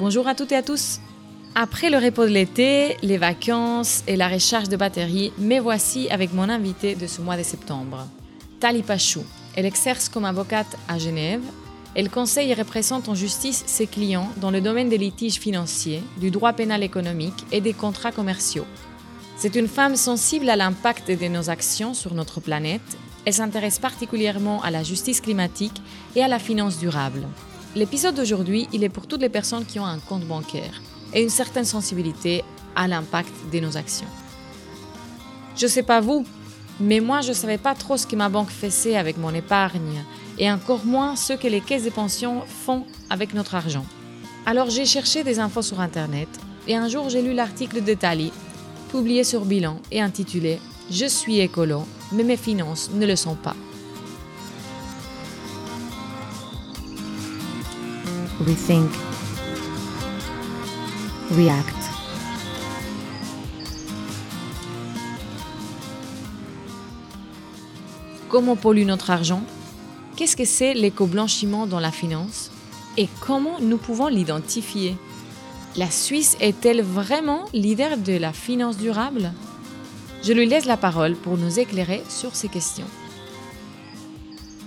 Bonjour à toutes et à tous. Après le repos de l'été, les vacances et la recharge de batterie, me voici avec mon invité de ce mois de septembre. Tali Pachou. Elle exerce comme avocate à Genève. Elle conseille et représente en justice ses clients dans le domaine des litiges financiers, du droit pénal économique et des contrats commerciaux. C'est une femme sensible à l'impact de nos actions sur notre planète. Elle s'intéresse particulièrement à la justice climatique et à la finance durable. L'épisode d'aujourd'hui, il est pour toutes les personnes qui ont un compte bancaire et une certaine sensibilité à l'impact de nos actions. Je ne sais pas vous, mais moi je ne savais pas trop ce que ma banque faisait avec mon épargne et encore moins ce que les caisses de pension font avec notre argent. Alors j'ai cherché des infos sur Internet et un jour j'ai lu l'article de Tali, publié sur Bilan et intitulé Je suis écolo, mais mes finances ne le sont pas. We think. React. Comment pollue notre argent? Qu'est-ce que c'est l'éco-blanchiment dans la finance? Et comment nous pouvons l'identifier? La Suisse est-elle vraiment leader de la finance durable? Je lui laisse la parole pour nous éclairer sur ces questions.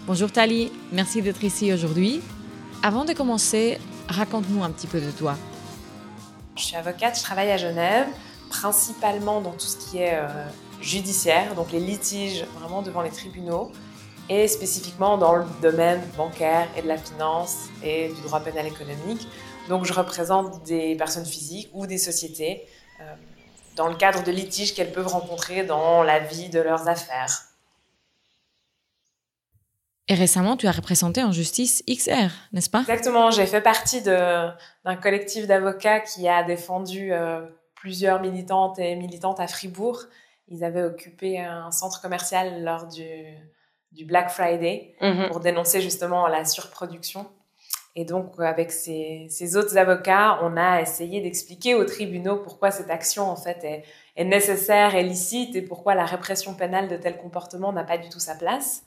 Bonjour Tali, merci d'être ici aujourd'hui. Avant de commencer, raconte-nous un petit peu de toi. Je suis avocate, je travaille à Genève, principalement dans tout ce qui est euh, judiciaire, donc les litiges vraiment devant les tribunaux, et spécifiquement dans le domaine bancaire et de la finance et du droit pénal économique. Donc je représente des personnes physiques ou des sociétés euh, dans le cadre de litiges qu'elles peuvent rencontrer dans la vie de leurs affaires. Et récemment, tu as représenté en justice XR, n'est-ce pas? Exactement, j'ai fait partie d'un collectif d'avocats qui a défendu euh, plusieurs militantes et militantes à Fribourg. Ils avaient occupé un centre commercial lors du, du Black Friday Mhm. pour dénoncer justement la surproduction. Et donc, avec ces, ces autres avocats, on a essayé d'expliquer aux tribunaux pourquoi cette action, en fait, est, est nécessaire et licite et pourquoi la répression pénale de tel comportement n'a pas du tout sa place.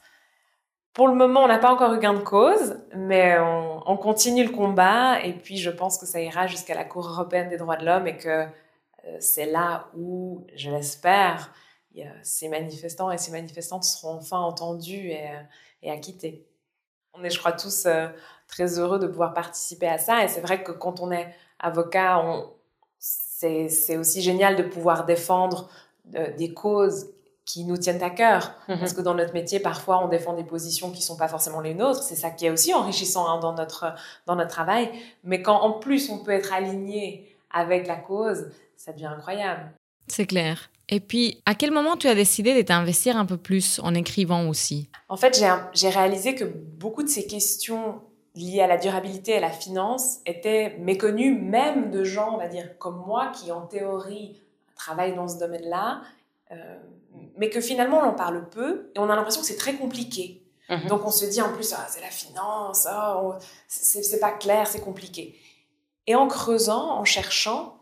Pour le moment, on n'a pas encore eu gain de cause, mais on, on continue le combat et puis je pense que ça ira jusqu'à la Cour européenne des droits de l'homme et que euh, c'est là où, je l'espère, ces manifestants et ces manifestantes seront enfin entendus et, euh, acquittés. On est, je crois, tous euh, très heureux de pouvoir participer à ça et c'est vrai que quand on est avocat, c'est, aussi génial de pouvoir défendre des causes qui nous tiennent à cœur. Parce que dans notre métier, parfois, on défend des positions qui sont pas forcément les nôtres. C'est ça qui est aussi enrichissant hein, dans, notre, dans notre travail. Mais quand en plus on peut être aligné avec la cause, ça devient incroyable. C'est clair. Et puis, à quel moment tu as décidé de t'investir un peu plus en écrivant aussi? En fait, j'ai réalisé que beaucoup de ces questions liées à la durabilité et à la finance étaient méconnues même de gens, on va dire, comme moi, qui en théorie travaillent dans ce domaine-là, euh, mais que finalement on en parle peu et on a l'impression que c'est très compliqué. Mhm. Donc on se dit en plus, ah, c'est la finance, ah, on- c'est c'est pas clair, c'est compliqué. Et en creusant, en cherchant,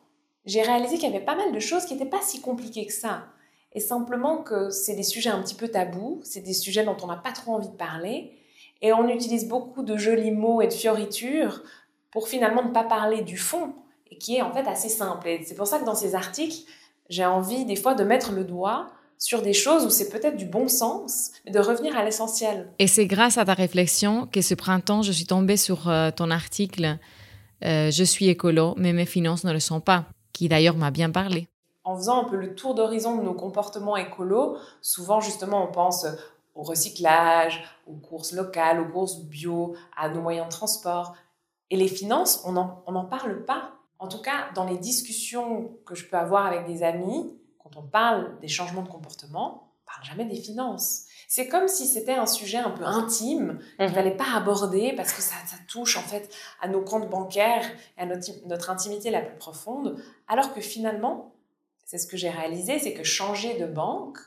j'ai réalisé qu'il y avait pas mal de choses qui n'étaient pas si compliquées que ça. Et simplement que c'est des sujets un petit peu tabous, c'est des sujets dont on n'a pas trop envie de parler. Et on utilise beaucoup de jolis mots et de fioritures pour finalement ne pas parler du fond, et qui est en fait assez simple. Et c'est pour ça que dans ces articles, j'ai envie des fois de mettre le doigt sur des choses où c'est peut-être du bon sens, mais de revenir à l'essentiel. Et c'est grâce à ta réflexion que ce printemps, je suis tombée sur euh, ton article euh, Je suis écolo, mais mes finances ne le sont pas, qui d'ailleurs m'a bien parlé. en faisant un peu le tour d'horizon de nos comportements écolos, souvent justement on pense au recyclage, aux courses locales, aux courses bio, à nos moyens de transport. Et les finances, on n'en on n'en parle pas. En tout cas, dans les discussions que je peux avoir avec des amis, quand on parle des changements de comportement, on parle jamais des finances. C'est comme si c'était un sujet un peu intime qu'il ne fallait pas aborder parce que ça, ça touche en fait à nos comptes bancaires et à notre, notre intimité la plus profonde, alors que finalement, c'est ce que j'ai réalisé, c'est que changer de banque,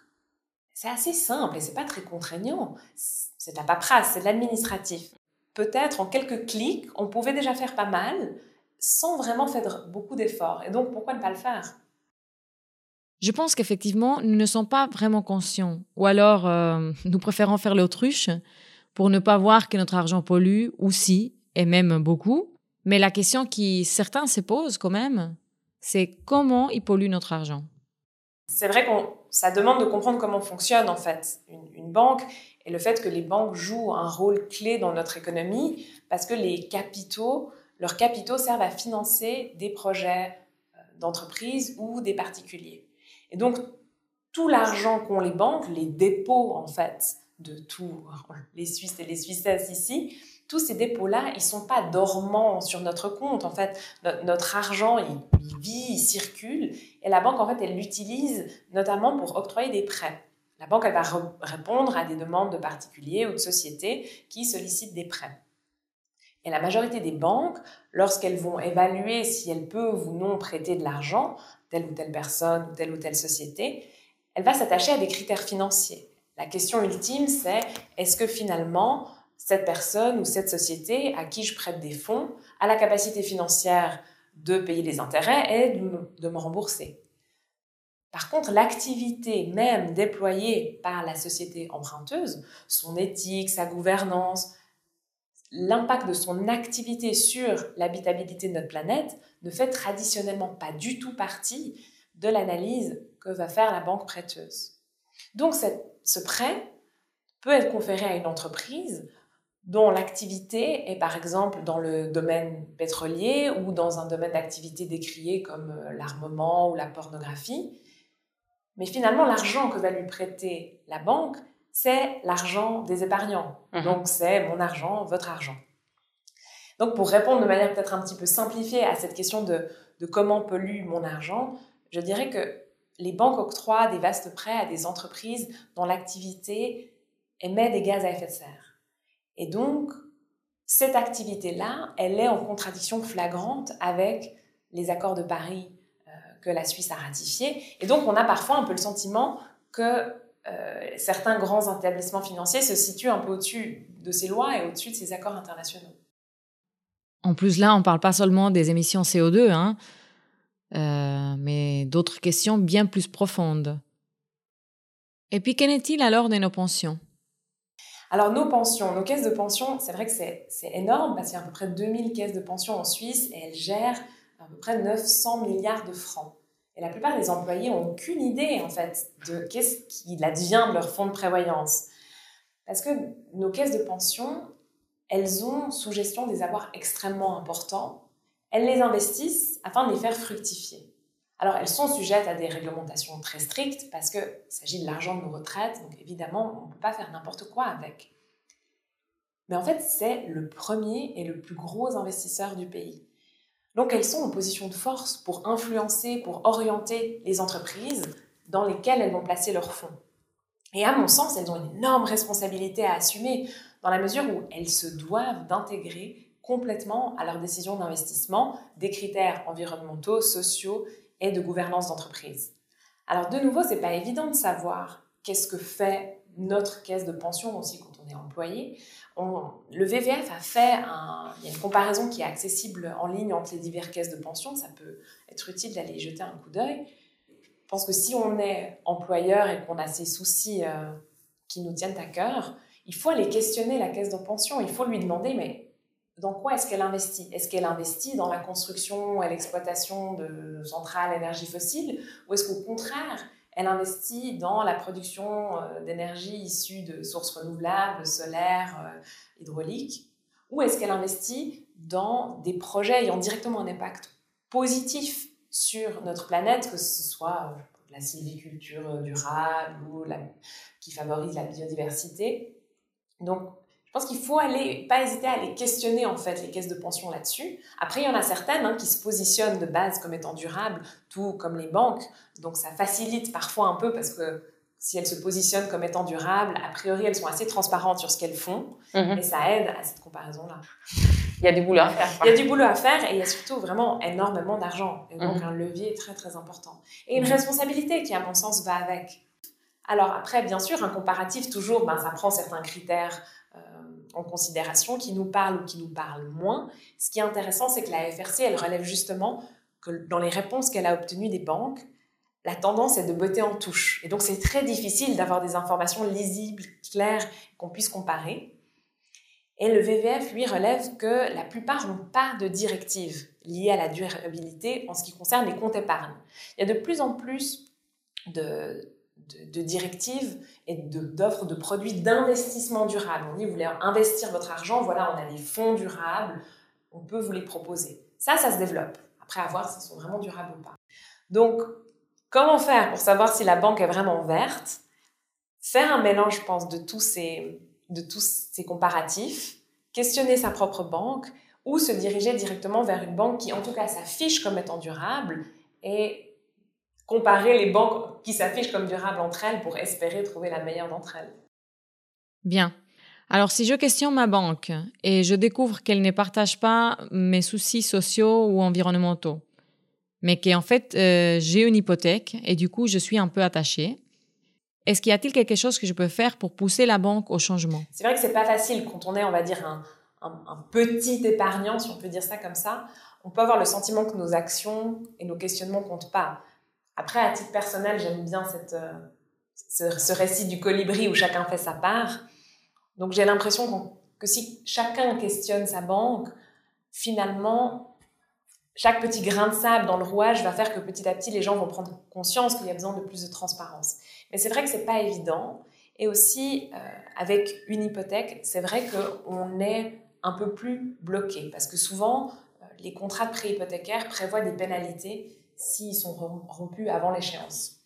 c'est assez simple et c'est pas très contraignant. C'est de la paperasse, c'est de l'administratif. Peut-être en quelques clics, on pouvait déjà faire pas mal sans vraiment faire beaucoup d'efforts. Et donc, pourquoi ne pas le faire? Je pense qu'effectivement, nous ne sommes pas vraiment conscients. Ou alors, euh, nous préférons faire l'autruche pour ne pas voir que notre argent pollue aussi, et même beaucoup. Mais la question qui certains se posent quand même, c'est comment ils polluent notre argent? C'est vrai que ça demande de comprendre comment fonctionne en fait une, banque et le fait que les banques jouent un rôle clé dans notre économie parce que les capitaux, leurs capitaux servent à financer des projets euh, d'entreprise ou des particuliers. Et donc tout l'argent qu'ont les banques, les dépôts en fait de tous les Suisses et les Suissesses ici, tous ces dépôts-là, ils sont pas dormants sur notre compte. En fait, notre argent, il, vit, il circule, et la banque, en fait, elle l'utilise notamment pour octroyer des prêts. La banque, elle va répondre à des demandes de particuliers ou de sociétés qui sollicitent des prêts. Et la majorité des banques, lorsqu'elles vont évaluer si elles peuvent ou non prêter de l'argent, telle ou telle personne telle ou telle société, elle va s'attacher à des critères financiers. La question ultime, c'est est-ce que finalement, cette personne ou cette société à qui je prête des fonds a la capacité financière de payer les intérêts et de me, rembourser? Par contre, l'activité même déployée par la société emprunteuse, son éthique, sa gouvernance, l'impact de son activité sur l'habitabilité de notre planète ne fait traditionnellement pas du tout partie de l'analyse que va faire la banque prêteuse. Donc ce prêt peut être conféré à une entreprise dont l'activité est par exemple dans le domaine pétrolier ou dans un domaine d'activité décrié comme euh, l'armement ou la pornographie. Mais finalement, l'argent que va lui prêter la banque, c'est l'argent des épargnants. Mhm. Donc c'est mon argent, votre argent. Donc pour répondre de manière peut-être un petit peu simplifiée à cette question de, de comment pollue mon argent, je dirais que les banques octroient des vastes prêts à des entreprises dont l'activité émet des gaz à effet de serre. Et donc, cette activité-là, elle est en contradiction flagrante avec les accords de Paris euh, que la Suisse a ratifiés. Et donc, on a parfois un peu le sentiment que certains grands établissements financiers se situent un peu au-dessus de ces lois et au-dessus de ces accords internationaux. En plus, là, on ne parle pas seulement des émissions CO2, hein, euh, mais d'autres questions bien plus profondes. Et puis, qu'en est-il alors de nos pensions? Alors nos pensions, nos caisses de pension, c'est vrai que c'est énorme parce qu'il y a à peu près 2000 caisses de pension en Suisse et elles gèrent à peu près 900 milliards de francs. Et la plupart des employés n'ont aucune idée en fait de qu'est-ce qu'il advient de leur fonds de prévoyance. Parce que nos caisses de pension, elles ont sous gestion des avoirs extrêmement importants. Elles les investissent afin de les faire fructifier. Alors, elles sont sujettes à des réglementations très strictes parce qu'il s'agit de l'argent de nos retraites, donc évidemment, on ne peut pas faire n'importe quoi avec. Mais en fait, c'est le premier et le plus gros investisseur du pays. Donc, elles sont en position de force pour influencer, pour orienter les entreprises dans lesquelles elles vont placer leurs fonds. Et à mon sens, elles ont une énorme responsabilité à assumer dans la mesure où elles se doivent d'intégrer complètement à leurs décisions d'investissement des critères environnementaux, sociaux et de gouvernance d'entreprise. Alors de nouveau, c'est pas évident de savoir qu'est-ce que fait notre caisse de pension aussi quand on est employé. Le VVF a fait une comparaison qui est accessible en ligne entre les diverses caisses de pension. Ça peut être utile d'aller y jeter un coup d'œil. Je pense que si on est employeur et qu'on a ces soucis euh, qui nous tiennent à cœur, il faut aller questionner la caisse de pension. Il faut lui demander, mais dans quoi est-ce qu'elle investit? Est-ce qu'elle investit dans la construction et l'exploitation de centrales énergie fossile Ou est-ce qu'au contraire, elle investit dans la production euh, d'énergie issue de sources renouvelables, solaires, euh, hydrauliques Ou est-ce qu'elle investit dans des projets ayant directement un impact positif sur notre planète, que ce soit euh, la sylviculture durable ou qui favorise la biodiversité? Donc, je pense qu'il faut aller, pas hésiter à aller questionner en fait les caisses de pension là-dessus. Après, il y en a certaines hein, qui se positionnent de base comme étant durables, tout comme les banques. Donc ça facilite parfois un peu parce que si elles se positionnent comme étant durables, a priori elles sont assez transparentes sur ce qu'elles font mhm. et ça aide à cette comparaison-là. Il y a du boulot à faire. Il y a du boulot à faire et il y a surtout vraiment énormément d'argent et donc mhm. un levier très très important. Et une mhm. responsabilité qui à mon sens va avec. Alors après, bien sûr, un comparatif toujours, ben, ça prend certains critères en considération, qui nous parlent ou qui nous parlent moins. Ce qui est intéressant, c'est que la FRC, elle relève justement que dans les réponses qu'elle a obtenues des banques, la tendance est de botter en touche. Et donc, c'est très difficile d'avoir des informations lisibles, claires, qu'on puisse comparer. Et le VVF, lui, relève que la plupart n'ont pas de directive liée à la durabilité en ce qui concerne les comptes épargne. Il y a de plus en plus de, de, directives et d'offres de, produits d'investissement durable. On dit, vous voulez investir votre argent, voilà, on a des fonds durables, on peut vous les proposer. Ça, ça se développe. Après, à voir s'ils sont vraiment durables ou pas. Donc, comment faire pour savoir si la banque est vraiment verte? Faire un mélange, je pense, de tous ces, de tous ces comparatifs, questionner sa propre banque ou se diriger directement vers une banque qui, en tout cas, s'affiche comme étant durable et comparer les banques qui s'affichent comme durables entre elles pour espérer trouver la meilleure d'entre elles. Bien. Alors, si je questionne ma banque et je découvre qu'elle ne partage pas mes soucis sociaux ou environnementaux, mais qu'en fait, euh, j'ai une hypothèque et du coup, je suis un peu attachée, est-ce qu'il y a-t-il quelque chose que je peux faire pour pousser la banque au changement? C'est vrai que c'est pas facile quand on est, on va dire, un, un, petit épargnant, si on peut dire ça comme ça. On peut avoir le sentiment que nos actions et nos questionnements comptent pas. Après, à titre personnel, j'aime bien cette, euh, ce, récit du colibri où chacun fait sa part. Donc j'ai l'impression que si chacun questionne sa banque, finalement, chaque petit grain de sable dans le rouage va faire que petit à petit, les gens vont prendre conscience qu'il y a besoin de plus de transparence. Mais c'est vrai que c'est pas évident. Et aussi, euh, avec une hypothèque, c'est vrai qu'on est un peu plus bloqué parce que souvent, euh, les contrats de prêt prévoient des pénalités s'ils sont rompus avant l'échéance.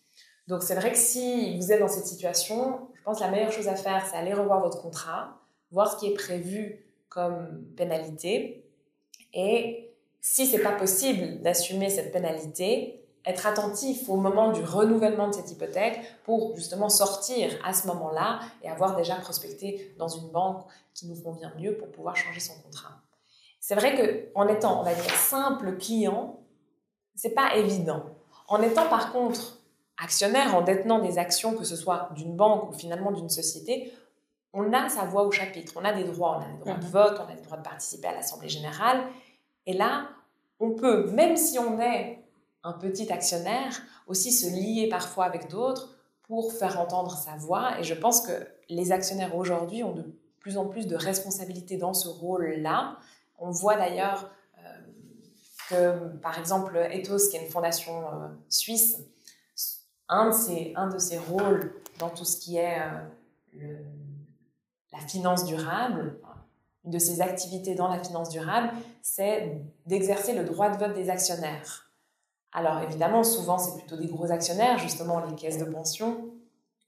Donc c'est vrai que si vous êtes dans cette situation, je pense que la meilleure chose à faire, c'est aller revoir votre contrat, voir ce qui est prévu comme pénalité et si c'est pas possible d'assumer cette pénalité, être attentif au moment du renouvellement de cette hypothèque pour justement sortir à ce moment-là et avoir déjà prospecté dans une banque qui nous convient mieux pour pouvoir changer son contrat. C'est vrai que étant, on va dire, simple client, c'est pas évident. En étant par contre actionnaire, en détenant des actions, que ce soit d'une banque ou finalement d'une société, on a sa voix au chapitre, on a des droits, on a des droits de mhm. vote, on a des droits de participer à l'Assemblée générale. Et là, on peut, même si on est un petit actionnaire, aussi se lier parfois avec d'autres pour faire entendre sa voix. Et je pense que les actionnaires aujourd'hui ont de plus en plus de responsabilités dans ce rôle-là. On voit d'ailleurs par exemple, Ethos, qui est une fondation euh, suisse, un de, ses, un de ses rôles dans tout ce qui est euh, la finance durable, une de ses activités dans la finance durable, c'est d'exercer le droit de vote des actionnaires. Alors évidemment, souvent c'est plutôt des gros actionnaires, justement les caisses de pension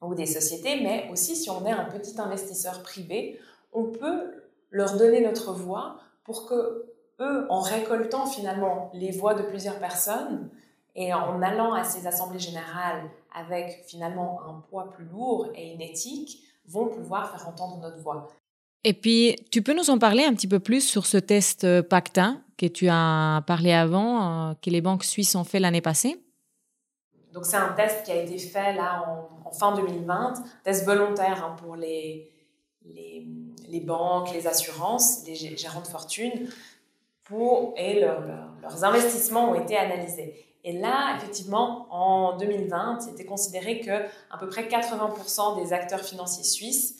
ou des sociétés, mais aussi si on est un petit investisseur privé, on peut leur donner notre voix pour que eux, en récoltant finalement les voix de plusieurs personnes et en allant à ces assemblées générales avec finalement un poids plus lourd et une éthique, vont pouvoir faire entendre notre voix. Et puis, tu peux nous en parler un petit peu plus sur ce test euh, PACTA que tu as parlé avant, euh, que les banques suisses ont fait l'année passée? Donc, c'est un test qui a été fait là en, fin 2020, test volontaire hein, pour les, les, les, banques, les assurances, les gérants de fortune, pour, et leurs investissements ont été analysés. Et là, effectivement, en 2020, il était considéré que à peu près 80% des acteurs financiers suisses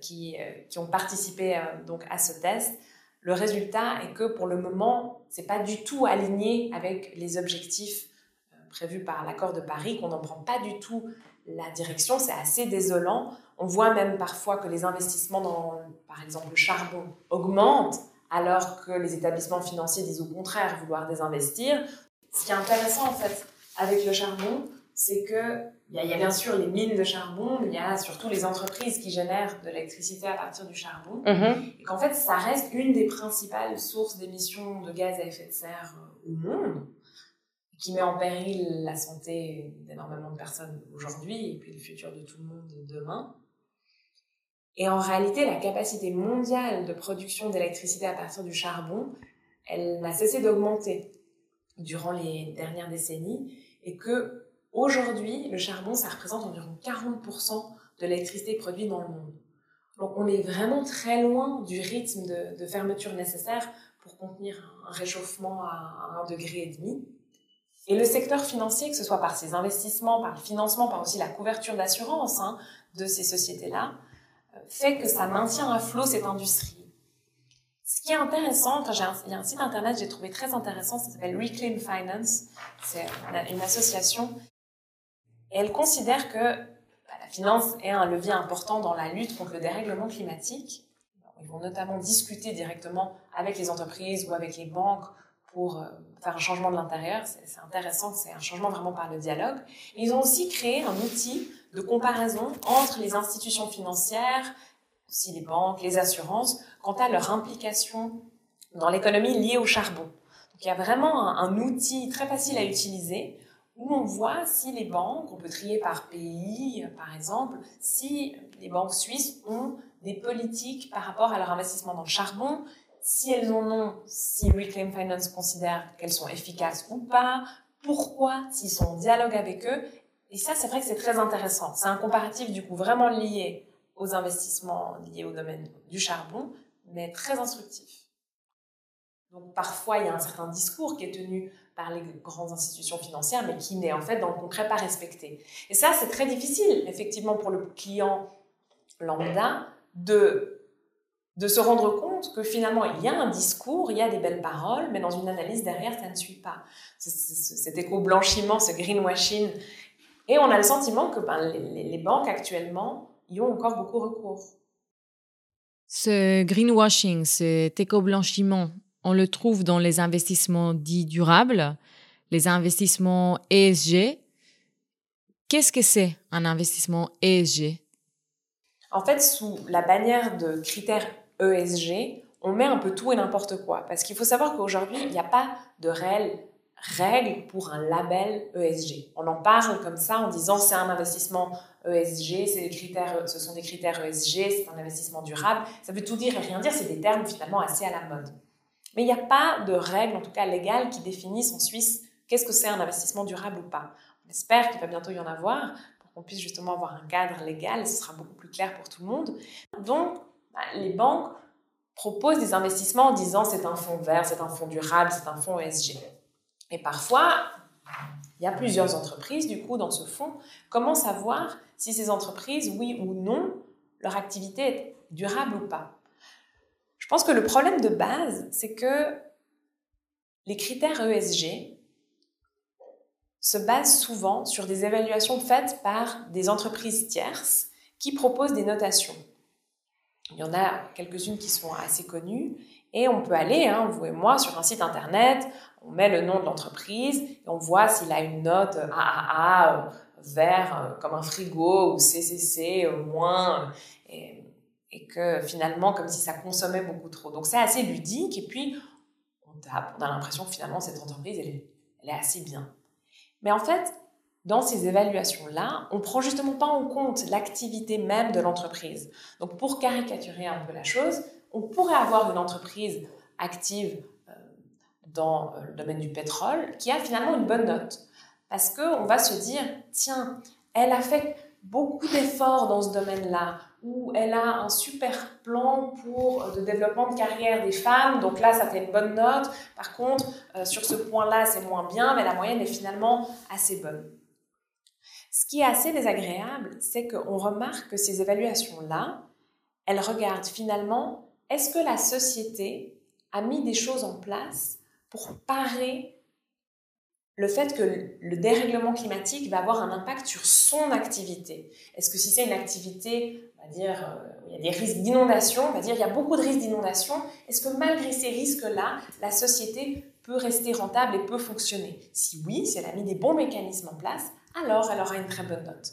qui, euh, qui ont participé euh, donc à ce test, le résultat est que pour le moment, c'est pas du tout aligné avec les objectifs euh, prévus par l'accord de Paris, qu'on n'en prend pas du tout la direction, c'est assez désolant. On voit même parfois que les investissements dans, par exemple, le charbon augmentent, alors que les établissements financiers disent au contraire vouloir désinvestir. Ce qui est intéressant en fait avec le charbon, c'est que il y, a, bien sûr les mines de charbon, mais il y a surtout les entreprises qui génèrent de l'électricité à partir du charbon. Mhm. Et qu'en fait, ça reste une des principales sources d'émissions de gaz à effet de serre euh, au monde, qui met en péril la santé d'énormément de personnes aujourd'hui et puis le futur de tout le monde demain. Et en réalité, la capacité mondiale de production d'électricité à partir du charbon, elle n'a cessé d'augmenter durant les dernières décennies et que Aujourd'hui, le charbon, ça représente environ 40% de l'électricité produite dans le monde. Donc on est vraiment très loin du rythme de, fermeture nécessaire pour contenir un réchauffement à 1,5 degré. Et demi. Et le secteur financier, que ce soit par ses investissements, par le financement, par aussi la couverture d'assurance hein, de ces sociétés-là, fait que ça maintient à flot cette industrie. Ce qui est intéressant, il y a un site internet que j'ai trouvé très intéressant, ça s'appelle Reclaim Finance. C'est une association. Et elle considère que bah, la finance est un levier important dans la lutte contre le dérèglement climatique. Ils vont notamment discuter directement avec les entreprises ou avec les banques pour euh, faire un changement de l'intérieur. C'est intéressant, c'est un changement vraiment par le dialogue. ils ont aussi créé un outil de comparaison entre les institutions financières, aussi les banques, les assurances, quant à leur implication dans l'économie liée au charbon. Donc il y a vraiment un, outil très facile à utiliser où on voit si les banques, on peut trier par pays par exemple, si les banques suisses ont des politiques par rapport à leur investissement dans le charbon, si elles en ont, si Reclaim Finance considère qu'elles sont efficaces ou pas, pourquoi, s'ils sont en dialogue avec eux. Et ça, c'est vrai que c'est très intéressant. C'est un comparatif du coup vraiment lié aux investissements liés au domaine du charbon, mais très instructif. Donc parfois, il y a un certain discours qui est tenu par les grandes institutions financières, mais qui n'est en fait dans le concret pas respecté. Et ça, c'est très difficile, effectivement, pour le client lambda de de se rendre compte que finalement il y a un discours, il y a des belles paroles, mais dans une analyse derrière, ça ne suit pas. Cet éco-blanchiment, ce greenwashing. Et on a le sentiment que ben, les, banques actuellement y ont encore beaucoup recours. Ce greenwashing, cet éco-blanchiment, on le trouve dans les investissements dits durables, les investissements ESG. Qu'est-ce que c'est un investissement ESG En fait, sous la bannière de critères ESG, on met un peu tout et n'importe quoi. Parce qu'il faut savoir qu'aujourd'hui, il n'y a pas de réelle règle pour un label ESG. On en parle comme ça en disant c'est un investissement ESG, c'est des critères, ce sont des critères ESG, c'est un investissement durable. Ça veut tout dire et rien dire, c'est des termes finalement assez à la mode. Mais il n'y a pas de règle, en tout cas légale, qui définissent en Suisse qu'est-ce que c'est un investissement durable ou pas. On espère qu'il va bientôt y en avoir pour qu'on puisse justement avoir un cadre légal ce sera beaucoup plus clair pour tout le monde. Donc, bah, les banques proposent des investissements en disant c'est un fonds vert, c'est un fonds durable, c'est un fonds ESG. Et parfois, il y a plusieurs entreprises, du coup, dans ce fonds. Comment savoir si ces entreprises, oui ou non, leur activité est durable ou pas? Je pense que le problème de base, c'est que les critères ESG se basent souvent sur des évaluations faites par des entreprises tierces qui proposent des notations. Il y en a quelques-unes qui sont assez connues. Et on peut aller, hein, vous et moi, sur un site internet, on met le nom de l'entreprise et on voit s'il a une note AAA euh, vert euh, comme un frigo ou CCC euh, moins et, que finalement comme si ça consommait beaucoup trop. Donc c'est assez ludique et puis on, a l'impression que finalement cette entreprise elle elle est assez bien. Mais en fait, dans ces évaluations-là, on prend justement pas en compte l'activité même de l'entreprise. Donc, pour caricaturer un peu la chose, on pourrait avoir une entreprise active euh, dans euh, le domaine du pétrole qui a finalement une bonne note. Parce qu'on va se dire, tiens, elle a fait beaucoup d'efforts dans ce domaine-là, ou elle a un super plan pour euh, développement de carrière des femmes, donc là, ça fait une bonne note. Par contre, sur ce point-là, c'est moins bien, mais la moyenne est finalement assez bonne. Ce qui est assez désagréable, c'est qu'on remarque que ces évaluations-là, elles regardent finalement, est-ce que la société a mis des choses en place pour parer le fait que le dérèglement climatique va avoir un impact sur son activité? Est-ce que si c'est une activité, on va dire, euh, il y a des risques d'inondation, on va dire, il y a beaucoup de risques d'inondation, est-ce que malgré ces risques-là, la société peut rester rentable et peut fonctionner? Si oui, si elle a mis des bons mécanismes en place, alors elle aura une très bonne note.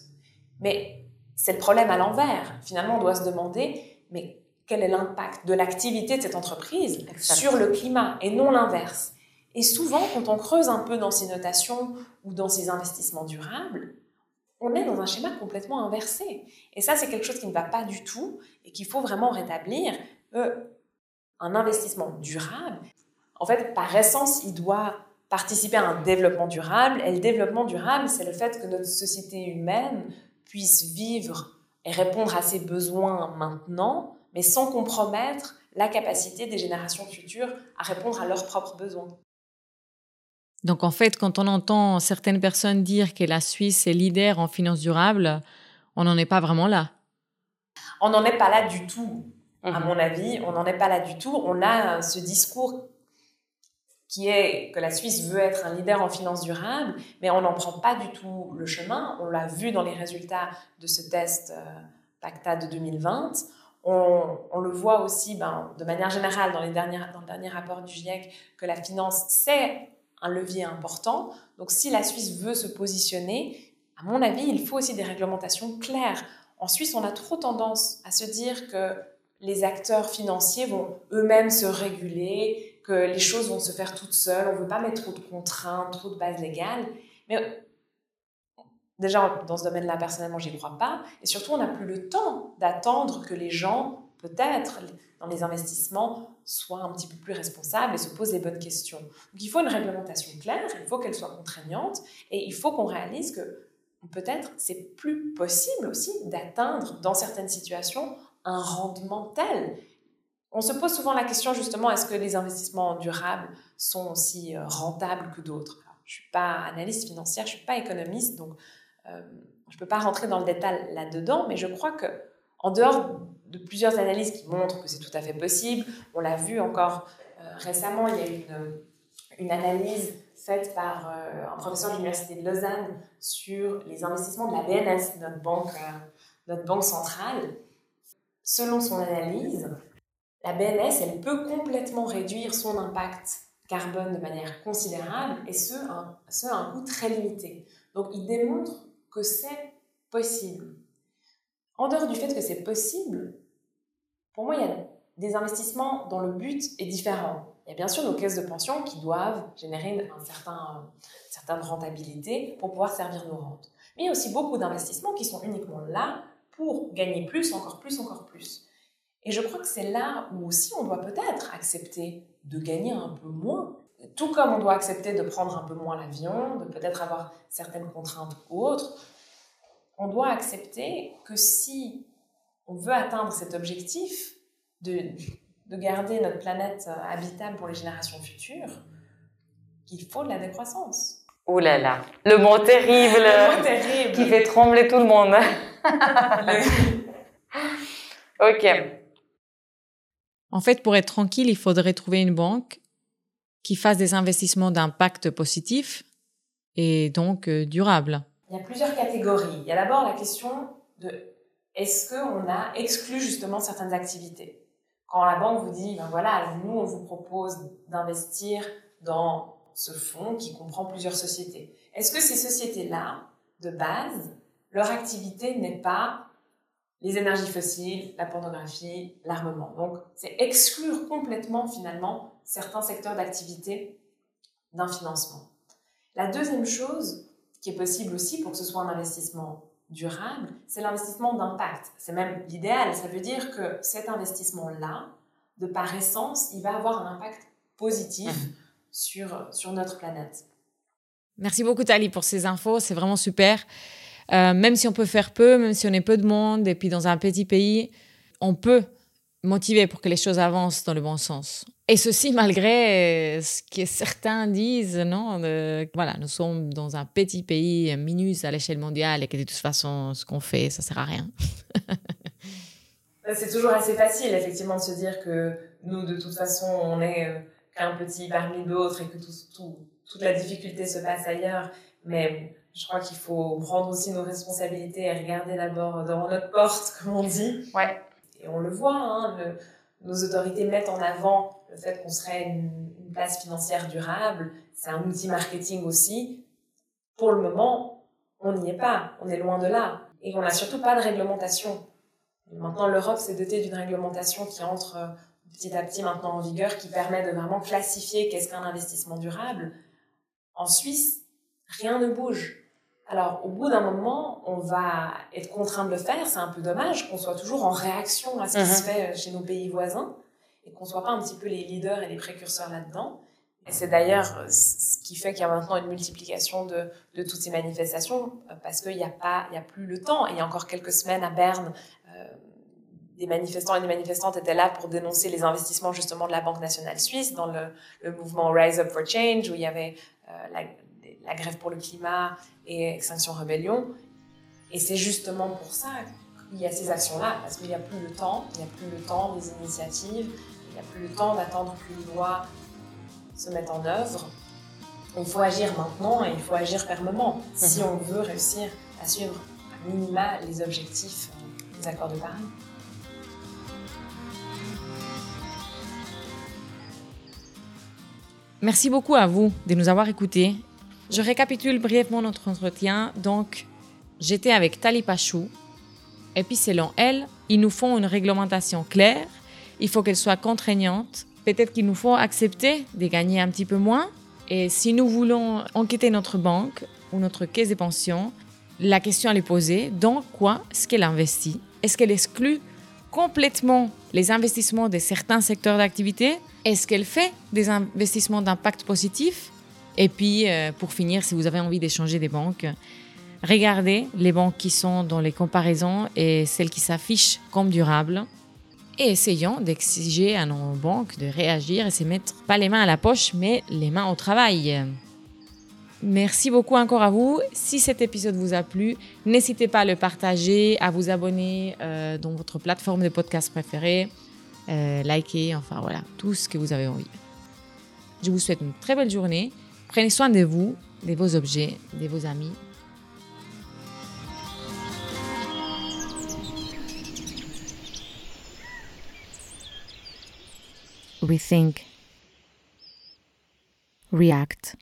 Mais c'est le problème à l'envers. Finalement, on doit se demander, mais quel est l'impact de l'activité de cette entreprise sur le climat et non l'inverse Et souvent, quand on creuse un peu dans ces notations ou dans ces investissements durables, on est dans un schéma complètement inversé. Et ça, c'est quelque chose qui ne va pas du tout et qu'il faut vraiment rétablir. Euh, un investissement durable, en fait, par essence, il doit participer à un développement durable. Et le développement durable, c'est le fait que notre société humaine puisse vivre et répondre à ses besoins maintenant, mais sans compromettre la capacité des générations futures à répondre à leurs propres besoins. Donc en fait, quand on entend certaines personnes dire que la Suisse est leader en finance durable, on n'en est pas vraiment là. On n'en est pas là du tout. À Mhm. mon avis, on n'en est pas là du tout. On a ce discours qui est que la Suisse veut être un leader en finances durables, mais on n'en prend pas du tout le chemin. On l'a vu dans les résultats de ce test euh, PACTA de 2020. On, le voit aussi ben, de manière générale dans, les dans le dernier rapport du GIEC que la finance, c'est un levier important. Donc si la Suisse veut se positionner, à mon avis, il faut aussi des réglementations claires. En Suisse, on a trop tendance à se dire que les acteurs financiers vont eux-mêmes se réguler, que les choses vont se faire toutes seules, on ne veut pas mettre trop de contraintes, trop de bases légales. Déjà, dans ce domaine-là, personnellement, j'y crois pas. Et surtout, on n'a plus le temps d'attendre que les gens, peut-être, dans les investissements, soient un petit peu plus responsables et se posent les bonnes questions. Donc, il faut une réglementation claire, il faut qu'elle soit contraignante, et il faut qu'on réalise que peut-être c'est plus possible aussi d'atteindre, dans certaines situations, un rendement tel. On se pose souvent la question justement, est-ce que les investissements durables sont aussi euh, rentables que d'autres? Je ne suis pas analyste financière, je ne suis pas économiste, donc euh, je ne peux pas rentrer dans le détail là-dedans, mais je crois que en dehors de plusieurs analyses qui montrent que c'est tout à fait possible, on l'a vu encore euh, récemment, il y a une, analyse faite par euh, un professeur de l'Université de Lausanne sur les investissements de la BNS, notre banque, centrale. Selon son analyse, la BNS, elle peut complètement réduire son impact carbone de manière considérable et ce à un coût très limité. Donc, il démontre que c'est possible. En dehors du fait que c'est possible, pour moi, il y a des investissements dont le but est différent. Il y a bien sûr nos caisses de pension qui doivent générer un certain, une certaine rentabilité pour pouvoir servir nos rentes. Mais il y a aussi beaucoup d'investissements qui sont uniquement là pour gagner plus, encore plus, encore plus. Et je crois que c'est là où aussi on doit peut-être accepter de gagner un peu moins. Tout comme on doit accepter de prendre un peu moins l'avion, de peut-être avoir certaines contraintes ou autres, on doit accepter que si on veut atteindre cet objectif de, de garder notre planète habitable pour les générations futures, qu'il faut de la décroissance. Oh là là, le mot terrible, Le mot terrible. qui fait trembler tout le monde. Ok. En fait, pour être tranquille, il faudrait trouver une banque qui fasse des investissements d'impact positif et donc euh, durable. Il y a plusieurs catégories. Il y a d'abord la question de est-ce qu'on a exclu justement certaines activités? Quand la banque vous dit, ben voilà, nous, on vous propose d'investir dans ce fonds qui comprend plusieurs sociétés. Est-ce que ces sociétés-là, de base, leur activité n'est pas les énergies fossiles, la pornographie, l'armement? Donc, c'est exclure complètement, finalement, certains secteurs d'activité d'un financement. La deuxième chose, qui est possible aussi pour que ce soit un investissement durable, c'est l'investissement d'impact. C'est même l'idéal. Ça veut dire que cet investissement-là, de par essence, il va avoir un impact positif Mhm. sur, sur notre planète. Merci beaucoup Tali pour ces infos, c'est vraiment super. Euh, même si on peut faire peu, même si on est peu de monde et puis dans un petit pays, on peut motiver pour que les choses avancent dans le bon sens. Et ceci malgré euh, ce que certains disent, non de- Voilà, nous sommes dans un petit pays minus à l'échelle mondiale et que de toute façon, ce qu'on fait, ça sert à rien. C'est toujours assez facile, effectivement, de se dire que nous, de toute façon, on est euh, qu'un petit parmi d'autres et que tout, tout- toute la difficulté se passe ailleurs. Mais je crois qu'il faut prendre aussi nos responsabilités et regarder d'abord devant notre porte, comme on dit. Ouais. Et on le voit, hein, nos autorités mettent en avant le fait qu'on serait une, une place financière durable. C'est un outil marketing aussi. Pour le moment, on n'y est pas. On est loin de là. Et on n'a surtout pas de réglementation. Maintenant, l'Europe s'est dotée d'une réglementation qui entre euh, petit à petit maintenant en vigueur, qui permet de vraiment classifier qu'est-ce qu'un investissement durable. En Suisse, rien ne bouge. Alors, au bout d'un moment, on va être contraint de le faire. C'est un peu dommage qu'on soit toujours en réaction à ce qui Mhm. se fait euh, chez nos pays voisins et qu'on soit pas un petit peu les leaders et les précurseurs là-dedans. Et c'est d'ailleurs euh, ce qui fait qu'il y a maintenant une multiplication de, de toutes ces manifestations euh, parce qu'il n'y a pas, il y a plus le temps. Et il y a encore quelques semaines à Berne, euh, des manifestants et des manifestantes étaient là pour dénoncer les investissements justement de la Banque nationale suisse dans le, le mouvement Rise Up for Change où il y avait euh, la, la grève pour le climat et Extinction Rebellion. Et c'est justement pour ça il y a ces actions-là, parce qu'il n'y a plus le temps, il n'y a plus le temps des initiatives, il n'y a plus le temps d'attendre que les lois se mettent en œuvre. Il faut agir maintenant et il faut agir fermement si on veut réussir à suivre à minima les objectifs des accords de Paris. Merci beaucoup à vous de nous avoir écoutés. Je récapitule brièvement notre entretien. Donc, j'étais avec Tali Pachou. Et puis, selon elle, il nous faut une réglementation claire. Il faut qu'elle soit contraignante. Peut-être qu'il nous faut accepter de gagner un petit peu moins. Et si nous voulons enquêter notre banque ou notre caisse de pension, la question elle est posée dans quoi est-ce qu'elle investit? Est-ce qu'elle exclut complètement les investissements de certains secteurs d'activité? Est-ce qu'elle fait des investissements d'impact positif? Et puis, euh, pour finir, si vous avez envie d'échanger des banques, regardez les banques qui sont dans les comparaisons et celles qui s'affichent comme durables. Et essayons d'exiger à nos banques de réagir et se mettre pas les mains à la poche, mais les mains au travail. Merci beaucoup encore à vous. Si cet épisode vous a plu, n'hésitez pas à le partager, à vous abonner euh, dans votre plateforme de podcast préférée, euh, liker, enfin voilà, tout ce que vous avez envie. Je vous souhaite une très belle journée. Prenez soin de vous, de vos objets, de vos amis. Rethink. React.